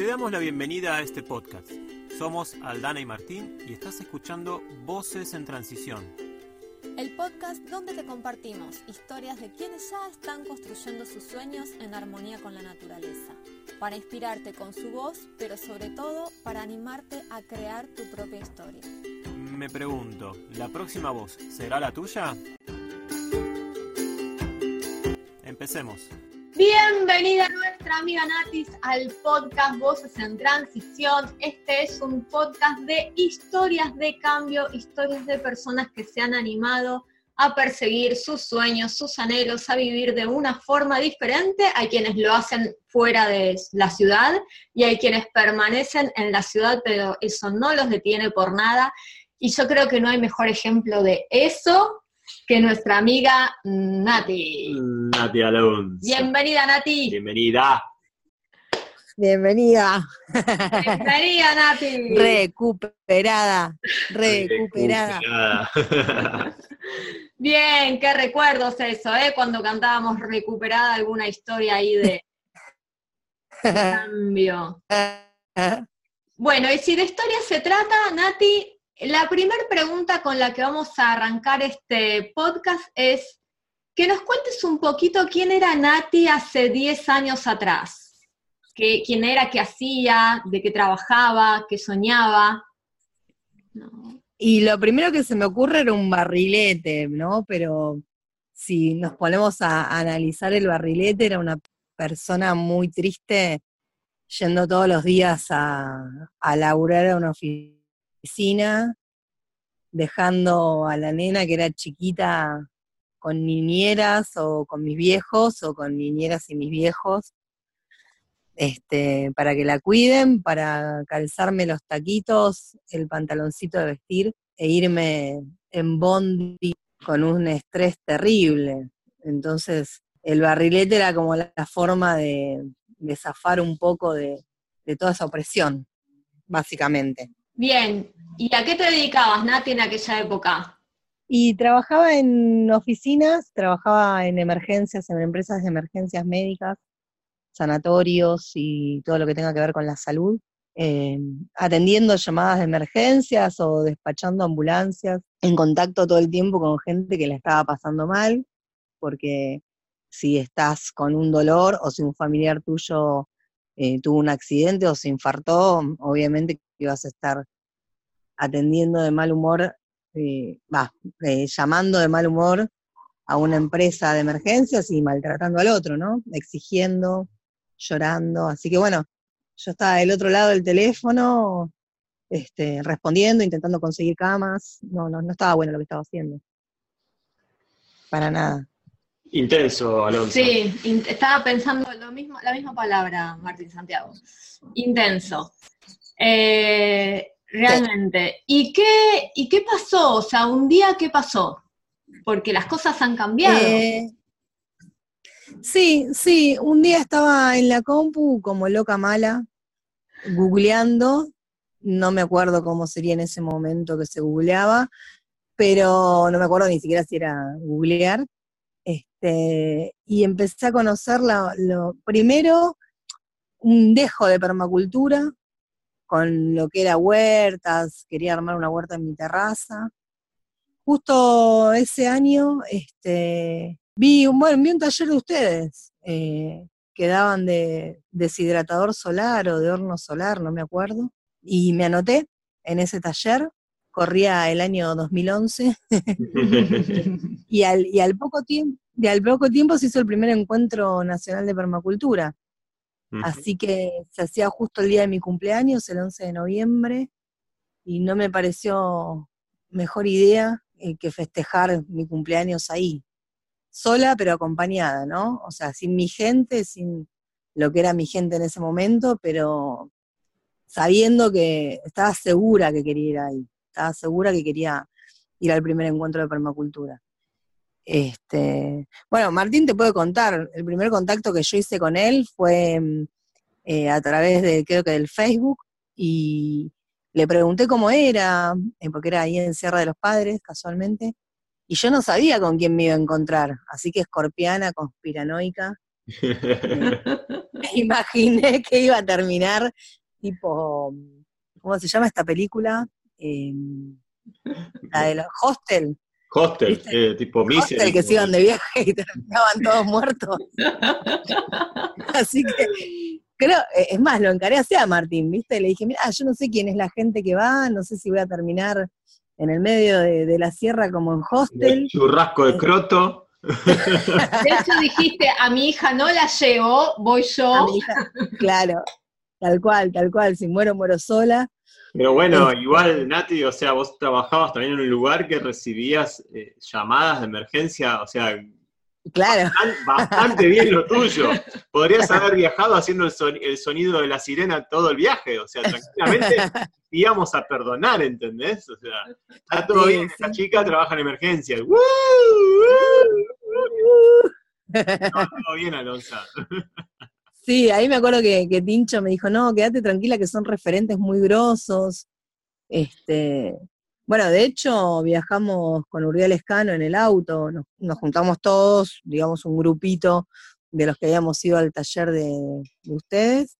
Te damos la bienvenida a este podcast. Somos Aldana y Martín y estás escuchando Voces en Transición. El podcast donde te compartimos historias de quienes ya están construyendo sus sueños en armonía con la naturaleza, para inspirarte con su voz, pero sobre todo para animarte a crear tu propia historia. Me pregunto, ¿la próxima voz será la tuya? Empecemos. Bienvenida nuestra amiga Natis al podcast Voces en Transición. Este es un podcast de historias de cambio, historias de personas que se han animado a perseguir sus sueños, sus anhelos, a vivir de una forma diferente. Hay quienes lo hacen fuera de la ciudad y hay quienes permanecen en la ciudad, pero eso no los detiene por nada. Y yo creo que no hay mejor ejemplo de eso que nuestra amiga Nati. Nati Alonso. Bienvenida, Nati. Bienvenida. Bienvenida. Bienvenida, Nati. Recuperada. Recuperada. Recuperada. Bien, qué recuerdos eso, ¿eh? Cuando cantábamos recuperada alguna historia ahí de cambio. Bueno, y si de historia se trata, Nati, la primera pregunta con la que vamos a arrancar este podcast es que nos cuentes un poquito quién era Nati hace 10 años atrás. Que, quién era, qué hacía, de qué trabajaba, qué soñaba. Y lo primero que se me ocurre era un barrilete, ¿no? Pero si nos ponemos a analizar el barrilete, era una persona muy triste yendo todos los días a, a laburar a una oficina, dejando a la nena que era chiquita con niñeras o con mis viejos o con niñeras y mis viejos, este, para que la cuiden, para calzarme los taquitos, el pantaloncito de vestir e irme en bondi con un estrés terrible. Entonces, el barrilete era como la, forma de, de, zafar un poco de, de toda esa opresión, básicamente. Bien, ¿y a qué te dedicabas, Nati, en aquella época? Y trabajaba en oficinas, trabajaba en emergencias, en empresas de emergencias médicas, sanatorios y todo lo que tenga que ver con la salud, eh, atendiendo llamadas de emergencias o despachando ambulancias, en contacto todo el tiempo con gente que la estaba pasando mal, porque si estás con un dolor o si un familiar tuyo eh, tuvo un accidente o se infartó, obviamente ibas a estar atendiendo de mal humor, eh, va, eh, llamando de mal humor a una empresa de emergencias y maltratando al otro, ¿no? Exigiendo, llorando. Así que bueno, yo estaba del otro lado del teléfono, este, respondiendo, intentando conseguir camas. No, no, no estaba bueno lo que estaba haciendo. Para nada. Intenso, Alonso. Sí, estaba pensando lo mismo, la misma palabra, Martín Santiago. Intenso. Eh, realmente. ¿Y qué, ¿Y qué pasó? O sea, un día, ¿qué pasó? Porque las cosas han cambiado. Eh, sí, sí, un día estaba en la compu como loca mala, googleando, no me acuerdo cómo sería en ese momento que se googleaba, pero no me acuerdo ni siquiera si era googlear, este, y empecé a conocer lo, primero un dejo de permacultura con lo que era huertas, quería armar una huerta en mi terraza. Justo ese año este, vi, un, bueno, vi un taller de ustedes eh, que daban de deshidratador solar o de horno solar, no me acuerdo, y me anoté en ese taller corría el año 2011, y, al, y, al poco tiempo, y al poco tiempo se hizo el primer encuentro nacional de permacultura. Así que se hacía justo el día de mi cumpleaños, el 11 de noviembre, y no me pareció mejor idea eh, que festejar mi cumpleaños ahí, sola pero acompañada, ¿no? O sea, sin mi gente, sin lo que era mi gente en ese momento, pero sabiendo que estaba segura que quería ir ahí estaba segura que quería ir al primer encuentro de permacultura. Este, bueno, Martín te puede contar, el primer contacto que yo hice con él fue eh, a través de, creo que del Facebook, y le pregunté cómo era, eh, porque era ahí en Sierra de los Padres, casualmente, y yo no sabía con quién me iba a encontrar, así que escorpiana, conspiranoica. imaginé que iba a terminar tipo, ¿cómo se llama esta película? Eh, la de los Hostel. Hostel, ¿Viste? eh, tipo Misery. Hostel que se iban de viaje y terminaban todos muertos. Así que creo, eh, es más, lo encaré así a Martín, ¿viste? Le dije, mira, yo no sé quién es la gente que va, no sé si voy a terminar en el medio de, de la sierra como en hostel. Churrasco de croto. De hecho dijiste, a mi hija no la llevo, voy yo. A mi hija. Claro, tal cual, tal cual, si muero, muero sola. Pero bueno, igual, Nati, o sea, vos trabajabas también en un lugar que recibías eh, llamadas de emergencia, o sea, Claro, bastante, bastante bien lo tuyo. Podrías haber viajado haciendo el, son- el sonido de la sirena todo el viaje, o sea, tranquilamente íbamos a perdonar, ¿entendés? O sea, está todo Sí, bien, esta chica trabaja en emergencias. ¡Woo! ¡Woo! No, todo bien, Alonso. Sí, ahí me acuerdo que, que Tincho me dijo, no, quédate tranquila que son referentes muy grosos. Este, bueno, de hecho, viajamos con Uriel Escano en el auto, nos, nos juntamos todos, digamos, un grupito de los que habíamos ido al taller de, de ustedes,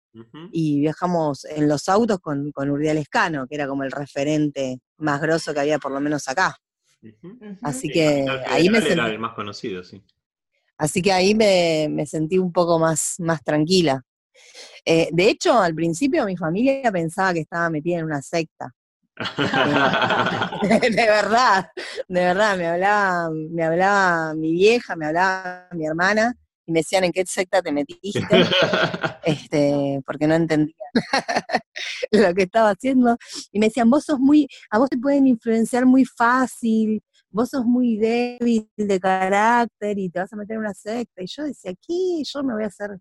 y viajamos en los autos con, con Uriel Escano, que era como el referente más grosso que había por lo menos acá. Así Sí, que ahí me era sentí, el más conocido, sí. Así que ahí me, me sentí un poco más, más tranquila. Eh, de hecho, al principio mi familia pensaba que estaba metida en una secta. de verdad, de verdad, me hablaba, me hablaba mi vieja, me hablaba mi hermana, y me decían en qué secta te metiste, este, porque no entendían lo que estaba haciendo. Y me decían, vos sos muy, a vos te pueden influenciar muy fácil, vos sos muy débil de carácter y te vas a meter en una secta. Y yo decía, aquí yo me voy a hacer,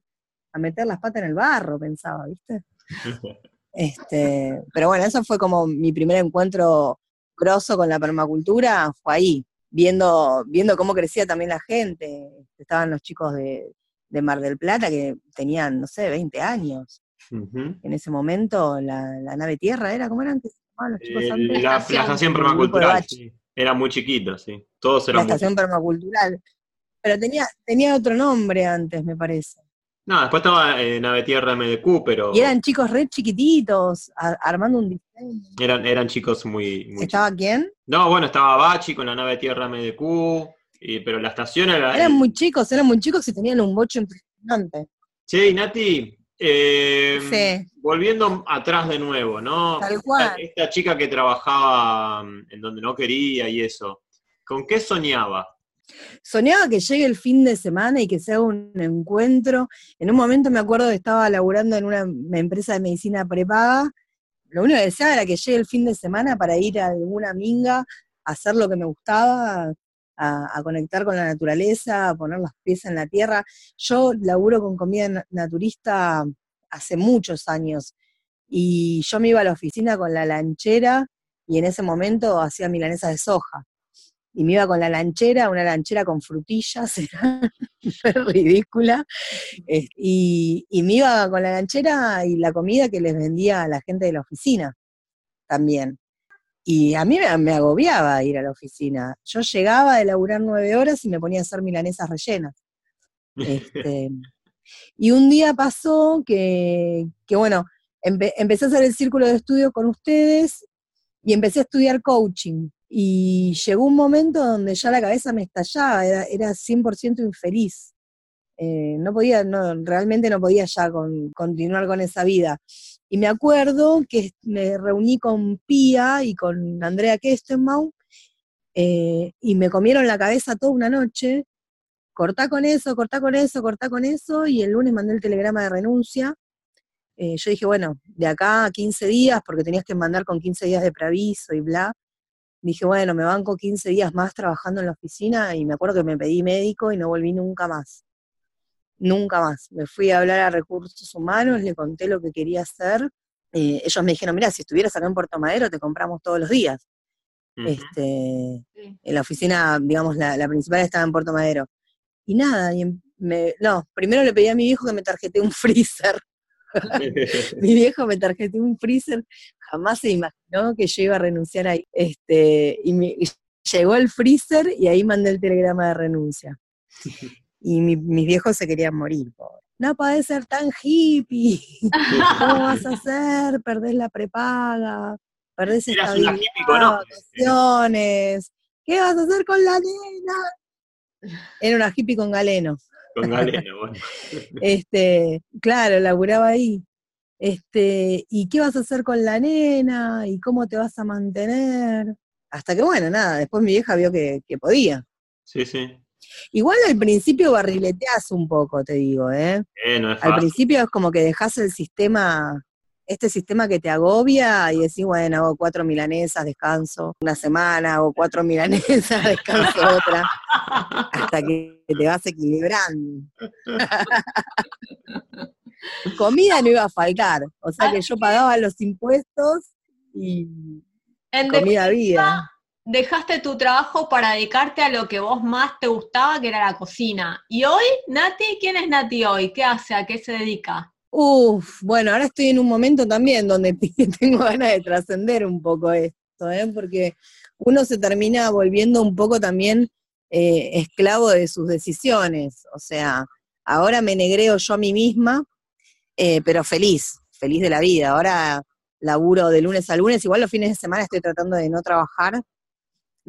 a meter las patas en el barro, pensaba, ¿viste? Este, pero bueno, eso fue como mi primer encuentro grosso con la permacultura, fue ahí, viendo, viendo cómo crecía también la gente. Estaban los chicos de, de Mar del Plata que tenían, no sé, 20 años. En ese momento, la, la nave Tierra era, ¿cómo eran que se llamaban los chicos Eh, antes? la, la Estación. permacultural, sí. Era muy chiquita, sí. Todos La eran muy estación permacultural. Pero tenía, tenía otro nombre antes, me parece. No, después estaba eh, Nave Tierra MDQ, pero Y eran chicos re chiquititos, a- armando un diseño. eran, eran chicos muy, muy ¿Estaba quién? No, bueno, estaba Bachi con la Nave Tierra MDQ, y, pero la estación era... Eran muy chicos, eran muy chicos y tenían un bocho impresionante. Che, Nati, eh, Sí. volviendo atrás de nuevo, ¿no? Tal cual. Esta, esta chica que trabajaba mm, en donde no quería y eso, ¿con qué soñaba? Soñaba que llegue el fin de semana y que se haga un encuentro. En un momento me acuerdo que estaba laburando en una empresa de medicina prepaga. Lo único que deseaba era que llegue el fin de semana para ir a alguna minga, a hacer lo que me gustaba, a, conectar con la naturaleza, a poner los pies en la tierra. Yo laburo con comida na- naturista hace muchos años y yo me iba a la oficina con la lanchera y en ese momento hacía milanesas de soja y me iba con la lanchera, una lanchera con frutillas, era ridícula, y, y me iba con la lanchera y la comida que les vendía a la gente de la oficina también. Y a mí me, agobiaba ir a la oficina. Yo llegaba de laburar nueve horas y me ponía a hacer milanesas rellenas. Este, y un día pasó que, que bueno, empe- empecé a hacer el círculo de estudio con ustedes y empecé a estudiar coaching. Y llegó un momento donde ya la cabeza me estallaba, era, era 100% infeliz. Eh, no podía, no, realmente no podía ya con- continuar con esa vida. Y me acuerdo que me reuní con Pía y con Andrea Kestenbaum eh, y me comieron la cabeza toda una noche. Cortá con eso, cortá con eso, cortá con eso, y el lunes mandé el telegrama de renuncia. Eh, yo dije, bueno, de acá a 15 días, porque tenías que mandar con 15 días de preaviso y bla. Dije, bueno, me banco 15 días más trabajando en la oficina y me acuerdo que me pedí médico y no volví nunca más. Nunca más. Me fui a hablar a recursos humanos, le conté lo que quería hacer. Eh, ellos me dijeron, mira, si estuvieras acá en Puerto Madero te compramos todos los días. Este, Sí. en la oficina, digamos, la, la principal estaba en Puerto Madero. Y nada, y em- me, no, primero le pedí a mi viejo que me tarjete un freezer. mi viejo me tarjeteó un freezer, jamás se imaginó que yo iba a renunciar ahí. Este, y, me- y llegó el freezer y ahí mandé el telegrama de renuncia. Y mi- mis viejos se querían morir, pobre. no podés ser tan hippie, ¿cómo vas a hacer? Perdés la prepaga, perdés estabilidad, ojos. vacaciones, ¿qué vas a hacer con la nena? Era una hippie con galeno. Con Galeno, bueno. Este, claro, laburaba ahí. Este, ¿y qué vas a hacer con la nena? ¿Y cómo te vas a mantener? Hasta que, bueno, nada, después mi vieja vio que, que podía. Sí, sí. Igual al principio barrileteás un poco, te digo, ¿eh? Eh, no es Al principio es como que dejás el sistema, este sistema que te agobia y decís, bueno, hago cuatro milanesas, descanso una semana, hago cuatro milanesas, descanso otra, hasta que te vas equilibrando. Comida no iba a faltar, o sea que yo pagaba los impuestos y En comida había. Dejaste tu trabajo para dedicarte a lo que vos más te gustaba, que era la cocina. ¿Y hoy, Nati? ¿Quién es Nati hoy? ¿Qué hace? ¿A qué se dedica? Uf, bueno, ahora estoy en un momento también donde tengo ganas de trascender un poco esto, ¿eh? porque uno se termina volviendo un poco también eh, esclavo de sus decisiones. O sea, ahora me negreo yo a mí misma, eh, pero feliz, feliz de la vida. Ahora laburo de lunes a lunes, igual los fines de semana estoy tratando de no trabajar.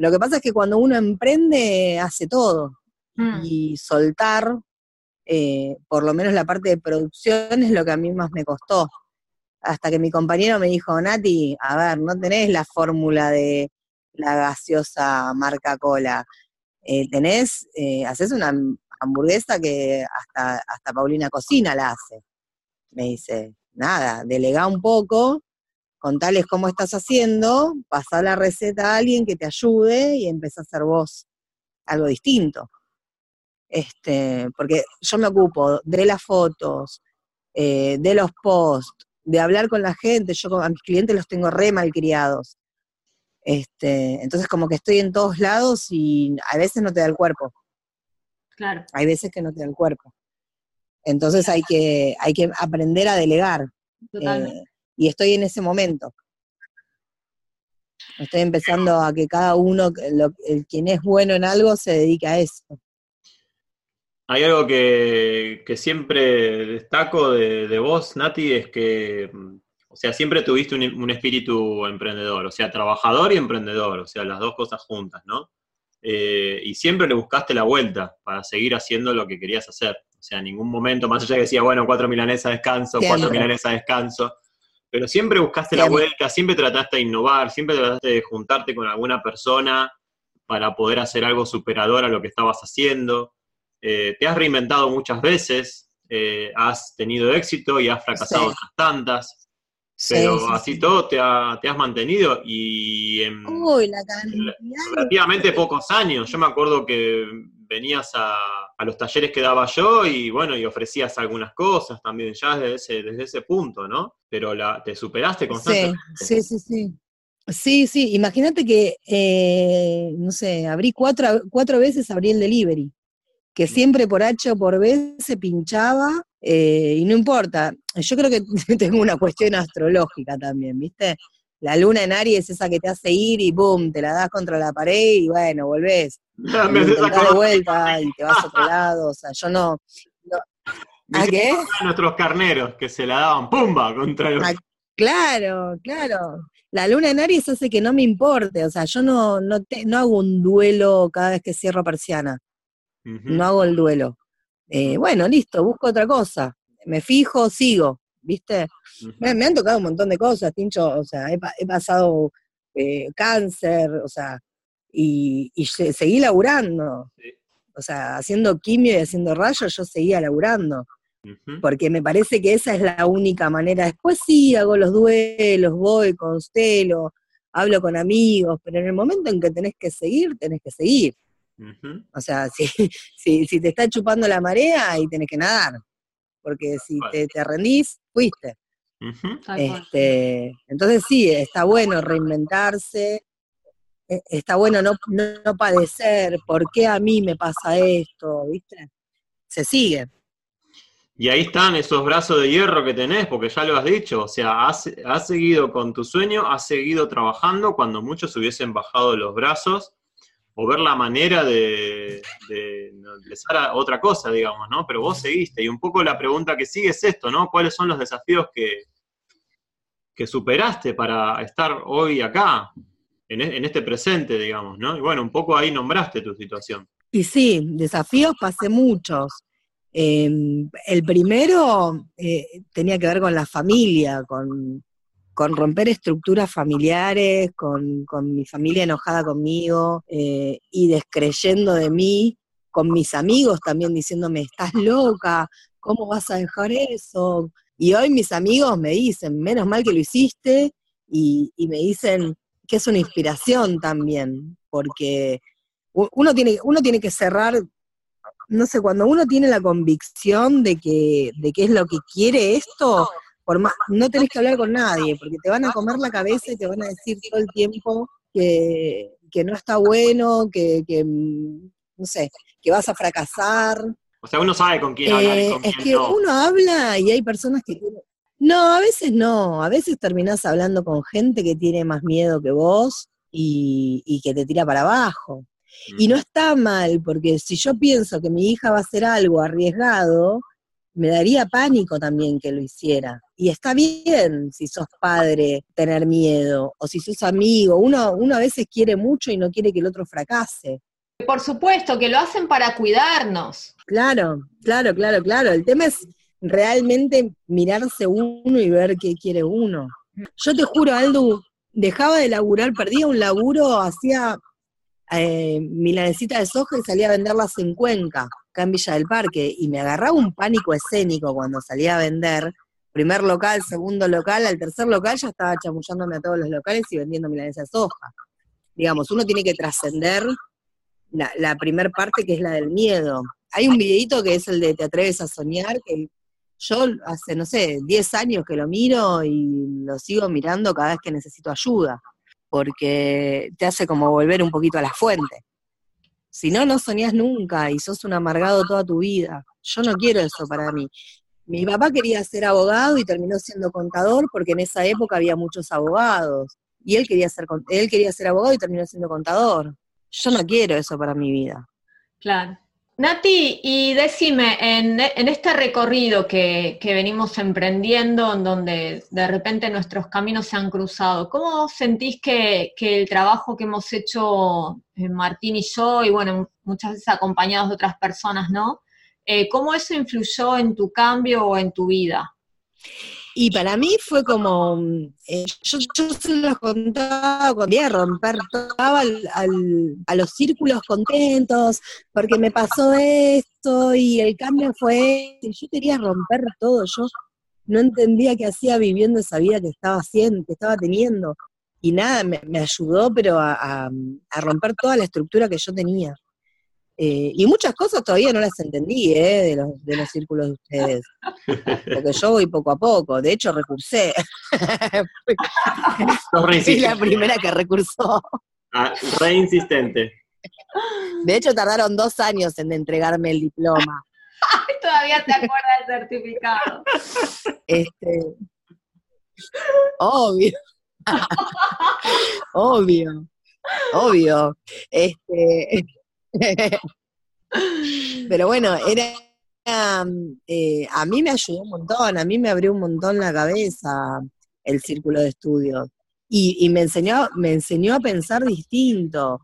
Lo que pasa es que cuando uno emprende, hace todo Mm. y soltar, eh, por lo menos la parte de producción, es lo que a mí más me costó. Hasta que mi compañero me dijo, Nati, a ver, no tenés la fórmula de la gaseosa marca cola. Eh, tenés, eh, haces una ham- hamburguesa que hasta, hasta Paulina Cocina la hace. Me dice, nada, delegá un poco, contales cómo estás haciendo, pasá la receta a alguien que te ayude y empezá a hacer vos algo distinto. Este, porque yo me ocupo de las fotos, eh, de los posts, de hablar con la gente, yo a mis clientes los tengo re malcriados. Este, entonces como que estoy en todos lados y a veces no te da el cuerpo, Claro. hay veces que no te da el cuerpo. Entonces hay que, hay que aprender a delegar. Totalmente. eh, y estoy en ese momento. Estoy empezando a que cada uno, lo- el quien es bueno en algo, se dedique a eso. Hay algo que, que siempre destaco de, de vos, Nati, es que, o sea, siempre tuviste un, un espíritu emprendedor, o sea, trabajador y emprendedor, o sea, las dos cosas juntas, ¿no? Eh, y siempre le buscaste la vuelta para seguir haciendo lo que querías hacer. O sea, en ningún momento, más allá que decía, bueno, cuatro milanesas descanso, cuatro Siempre. milanesas descanso, pero siempre buscaste la vuelta, siempre trataste de innovar, siempre trataste de juntarte con alguna persona para poder hacer algo superador a lo que estabas haciendo. Eh, te has reinventado muchas veces, eh, has tenido éxito y has fracasado Sí. otras tantas, pero sí, así sí. todo te, ha- te has mantenido y en Uy, la cantidad de- relativamente pocos años. Yo me acuerdo que venías a, a los talleres que daba yo y bueno, y ofrecías algunas cosas también ya desde ese, desde ese punto, ¿no? Pero la, te superaste Sí, constantemente. sí, sí, sí. Sí, sí, imagínate que, eh, no sé, abrí cuatro, cuatro veces, abrí el delivery, que siempre por H o por B se pinchaba, eh, y no importa, yo creo que tengo una cuestión astrológica también, ¿viste? La luna en Aries es esa que te hace ir y boom, te la das contra la pared y bueno, volvés. Y Me haces de vuelta y te vas a otro lado, o sea, yo no... me ¿A qué? de nuestros carneros que se la daban pumba contra el... Ah, Claro, claro. La luna en Aries hace que no me importe, o sea, yo no, no, te- no hago un duelo cada vez que cierro persiana, Ujú. no hago el duelo. Eh, bueno, listo, busco otra cosa, me fijo, sigo, ¿viste? Ujú. Me, me han tocado un montón de cosas, Tincho, o sea, he, he pasado eh, cáncer, o sea, y, y se- seguí laburando. Sí. O sea, haciendo quimio y haciendo rayos, yo seguía laburando porque me parece que esa es la única manera. Después sí, hago los duelos, voy, constelo, hablo con amigos, pero en el momento en que tenés que seguir, tenés que seguir. O sea, si, si, si te está chupando la marea, ahí tenés que nadar, porque si te, te rendís, fuiste. Este, entonces sí, está bueno reinventarse, está bueno no, no, padecer, ¿por qué a mí me pasa esto? ¿Viste? Se sigue. Y ahí están esos brazos de hierro que tenés, porque ya lo has dicho, o sea, has, has seguido con tu sueño, has seguido trabajando cuando muchos hubiesen bajado los brazos, o ver la manera de, de empezar a otra cosa, digamos, ¿no? Pero vos seguiste, y un poco la pregunta que sigue es esto, ¿no? ¿Cuáles son los desafíos que, que superaste para estar hoy acá, en, e, en este presente, digamos, ¿no? Y bueno, un poco ahí nombraste tu situación. Y sí, desafíos pasé muchos. Eh, el primero eh, tenía que ver con la familia, con, con romper estructuras familiares, con, con, mi familia enojada conmigo eh, y descreyendo de mí, con mis amigos también diciéndome, estás loca, ¿cómo vas a dejar eso? Y hoy mis amigos me dicen, menos mal que lo hiciste, y me dicen que es una inspiración también, porque uno tiene, uno tiene que cerrar no sé, cuando uno tiene la convicción de que, de que es lo que quiere esto, por más, no tenés que hablar con nadie, porque te van a comer la cabeza y te van a decir todo el tiempo que, que no está bueno, que, que, no sé, que vas a fracasar. O sea, uno sabe con quién hablar y Eh, es que no. uno habla y hay personas que tienen... No, a veces no, a veces terminás hablando con gente que tiene más miedo que vos y, y que te tira para abajo. Y no está mal, porque si yo pienso que mi hija va a hacer algo arriesgado, me daría pánico también que lo hiciera. Y está bien si sos padre tener miedo, o si sos amigo. Uno, uno a veces quiere mucho y no quiere que el otro fracase. Por supuesto, que lo hacen para cuidarnos. Claro, claro, claro, claro. El tema es realmente mirarse uno y ver qué quiere uno. Yo te juro, Aldo, dejaba de laburar, perdía un laburo, hacía eh, de soja y salía a venderlas en Cuenca, acá en Villa del Parque, y me agarraba un pánico escénico cuando salía a vender. Primer local, segundo local, al tercer local ya estaba chamullándome a todos los locales y vendiendo milanesa de soja. Digamos, uno tiene que trascender la, la primer parte que es la del miedo. Hay un videito que es el de Te atreves a soñar, que yo hace, no sé, 10 años que lo miro y lo sigo mirando cada vez que necesito ayuda, porque te hace como volver un poquito a la fuente. Si no, no soñás nunca y sos un amargado toda tu vida. Yo no quiero eso para mí. Mi papá quería ser abogado y terminó siendo contador porque en esa época había muchos abogados. Y él quería ser, él quería ser abogado y terminó siendo contador. Yo no quiero eso para mi vida. Claro. Nati, y decime, en, este recorrido que, venimos emprendiendo, en donde de repente nuestros caminos se han cruzado, ¿cómo sentís que, que el trabajo que hemos hecho eh, Martín y yo, y bueno, muchas veces acompañados de otras personas, ¿no? Eh, ¿Cómo eso influyó en tu cambio o en tu vida? Y para mí fue como, eh, yo, se los contaba cuando quería romper todo, al, al- a los círculos contentos, porque me pasó esto y el cambio fue este, y yo quería romper todo, yo no entendía qué hacía viviendo esa vida que estaba haciendo, que estaba teniendo. Y nada, me, ayudó, pero a romper toda la estructura que yo tenía. Eh, y muchas cosas todavía no las entendí, ¿eh? de, los, de los círculos de ustedes porque yo voy poco a poco, de hecho recursé, fui la insistente. primera que recursó, Ah, re insistente. de hecho tardaron dos años en entregarme el diploma, Todavía te acuerdas del certificado. este, obvio, obvio, obvio, este, pero bueno, era, eh, a mí me ayudó un montón, a mí me abrió un montón la cabeza el círculo de estudios. Y, y me enseñó, me enseñó a pensar distinto,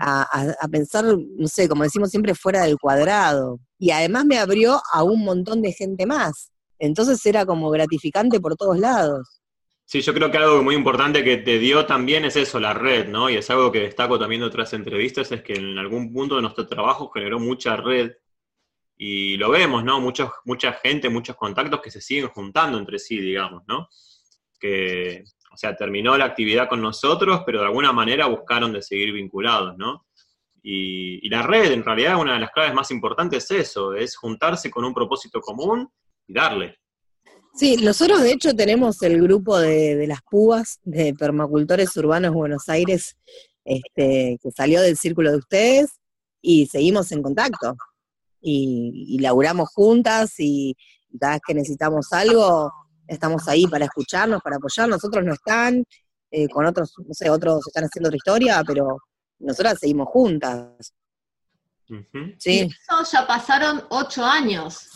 a- a pensar, no sé, como decimos siempre, fuera del cuadrado. Y además me abrió a un montón de gente más. Entonces era como gratificante por todos lados. Sí, yo creo que algo muy importante que te dio también es eso, la red, ¿no? Y es algo que destaco también de otras entrevistas, es que en algún punto de nuestro trabajo generó mucha red. Y lo vemos, ¿no? Mucha gente, muchos contactos que se siguen juntando entre sí, digamos, ¿no? Que, o sea, terminó la actividad con nosotros, pero de alguna manera buscaron de seguir vinculados, ¿no? Y, y la red, en realidad, una de las claves más importantes es eso, es juntarse con un propósito común y darle. Sí, nosotros de hecho tenemos el grupo de, de las púas de permacultores urbanos Buenos Aires, este, que salió del círculo de ustedes, y seguimos en contacto. Y, y laburamos juntas y, y cada vez que necesitamos algo, estamos ahí para escucharnos, para apoyarnos. Otros no están, eh, con otros, no sé, otros están haciendo otra historia, pero nosotras seguimos juntas. Sí. Eso ya pasaron ocho años.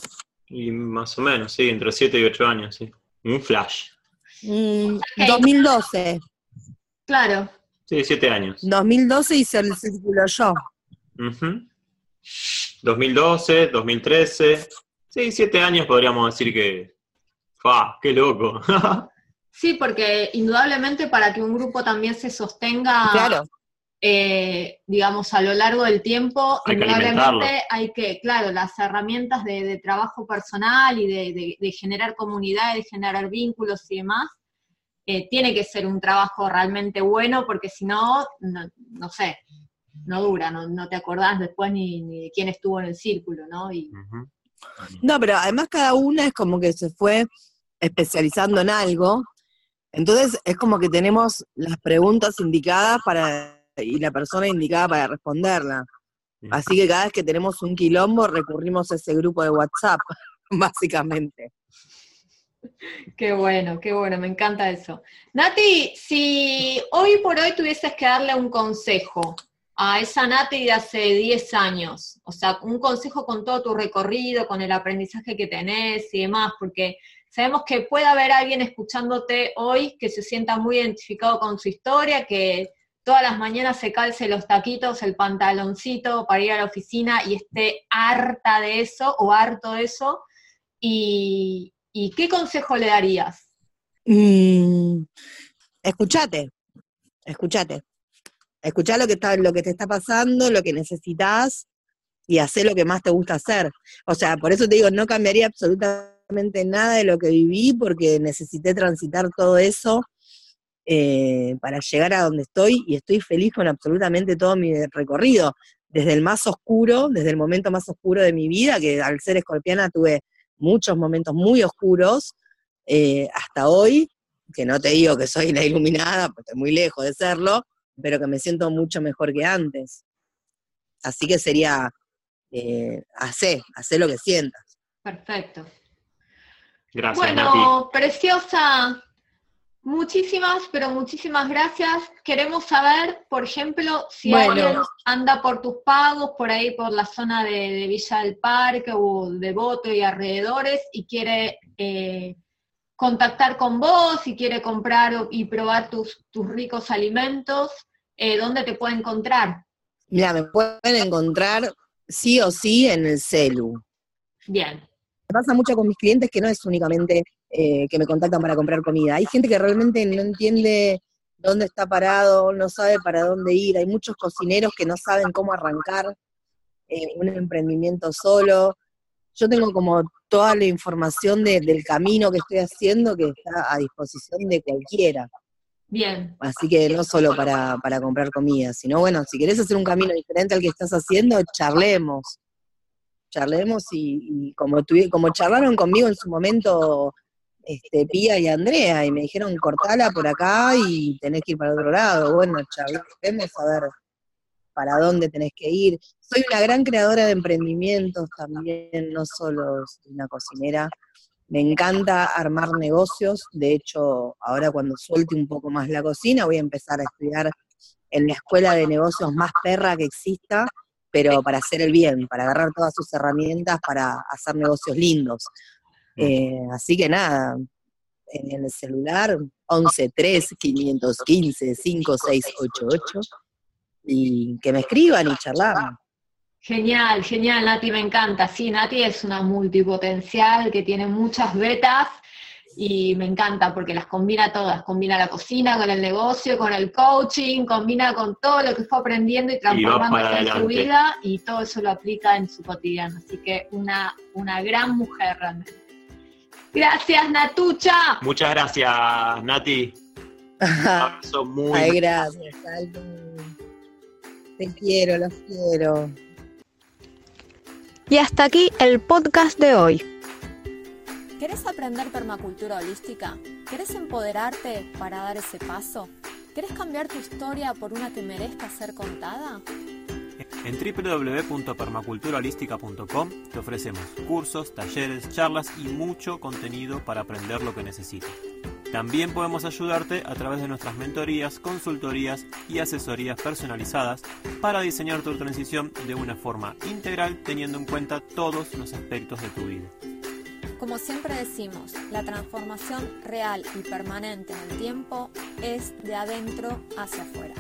Y más o menos, sí, entre 7 y 8 años, sí. Un flash. Mm, Ok. 2012. Claro. Sí, 7 años. 2012 hice el círculo yo. Ujú. 2012, 2013. Sí, 7 años podríamos decir que. ¡Fa! ¡Qué loco! Sí, porque indudablemente para que un grupo también se sostenga, Claro. Eh, digamos, a lo largo del tiempo, Hay que hay que, claro, las herramientas de, de trabajo personal y de, de- de generar comunidad, de generar vínculos y demás, eh, tiene que ser un trabajo realmente bueno, porque si no, no, sé, no dura, no, no te acordás después ni, ni de quién estuvo en el círculo, ¿no? Y. No, pero además cada una es como que se fue especializando en algo. Entonces es como que tenemos las preguntas indicadas para y la persona indicada para responderla. Así que cada vez que tenemos un quilombo recurrimos a ese grupo de WhatsApp, básicamente. Qué bueno, qué bueno, me encanta eso. Nati, si hoy por hoy tuvieses que darle un consejo a esa Nati de hace 10 años, o sea, un consejo con todo tu recorrido, con el aprendizaje que tenés y demás, porque sabemos que puede haber alguien escuchándote hoy que se sienta muy identificado con su historia, que todas las mañanas se calce los taquitos, el pantaloncito para ir a la oficina y esté harta de eso o harto de eso. ¿Y, qué consejo le darías? Mm, escuchate, escuchate. Escuchá lo que, está, lo que te está pasando, lo que necesitas y hacé lo que más te gusta hacer. O sea, por eso te digo, no cambiaría absolutamente nada de lo que viví porque necesité transitar todo eso eh, para llegar a donde estoy y estoy feliz con absolutamente todo mi recorrido. Desde el más oscuro, desde el momento más oscuro de mi vida, que al ser escorpiana tuve muchos momentos muy oscuros, eh, hasta hoy, que no te digo que soy la iluminada, porque estoy muy lejos de serlo, pero que me siento mucho mejor que antes. Así que sería, eh, hacé, hacé lo que sientas. Perfecto. Gracias, Nati. Bueno, preciosa, muchísimas, pero muchísimas gracias. Queremos saber, por ejemplo, si Bueno. alguien anda por tus pagos, por ahí por la zona de, de Villa del Parque o de Voto y alrededores, y quiere eh, contactar con vos, y quiere comprar y probar tus, tus ricos alimentos, eh, ¿dónde te puede encontrar? Mira, me pueden encontrar sí o sí en el celu. Bien, Me pasa mucho con mis clientes que no es únicamente eh, que me contactan para comprar comida. Hay gente que realmente no entiende dónde está parado, no sabe para dónde ir. Hay muchos cocineros que no saben cómo arrancar eh, un emprendimiento solo. Yo tengo como toda la información de- del camino que estoy haciendo que está a disposición de cualquiera. bien, Así que no solo para, para comprar comida, sino bueno, si querés hacer un camino diferente al que estás haciendo, charlemos. Charlemos y, y como, tuvi- como charlaron conmigo en su momento este, Pía y Andrea, y me dijeron cortala por acá y tenés que ir para otro lado. Bueno, charlemos a ver para dónde tenés que ir. Soy una gran creadora de emprendimientos también, no solo soy una cocinera. Me encanta armar negocios. De hecho, ahora cuando suelte un poco más la cocina, voy a empezar a estudiar en la escuela de negocios más perra que exista, pero para hacer el bien, para agarrar todas sus herramientas para hacer negocios lindos. Eh, así que nada, en el celular 11 3 515 5688 y que me escriban y charlamos. Genial, genial, Nati, me encanta. Sí, Nati es una multipotencial que tiene muchas betas y me encanta porque las combina todas. Combina la cocina con el negocio, con el coaching, combina con todo lo que fue aprendiendo y transformando en su vida y todo eso lo aplica en su cotidiano. Así que una, una gran mujer realmente. Gracias, Natucha. Muchas gracias, Nati. Un abrazo muy Ay, gracias, Aldo. Te quiero, los quiero. Y hasta aquí el podcast de hoy. ¿Querés aprender permacultura holística? ¿Querés empoderarte para dar ese paso? ¿Querés cambiar tu historia por una que merezca ser contada? En www.permaculturaholística.com te ofrecemos cursos, talleres, charlas y mucho contenido para aprender lo que necesitas. También podemos ayudarte a través de nuestras mentorías, consultorías y asesorías personalizadas para diseñar tu transición de una forma integral teniendo en cuenta todos los aspectos de tu vida. Como siempre decimos, la transformación real y permanente en el tiempo es de adentro hacia afuera.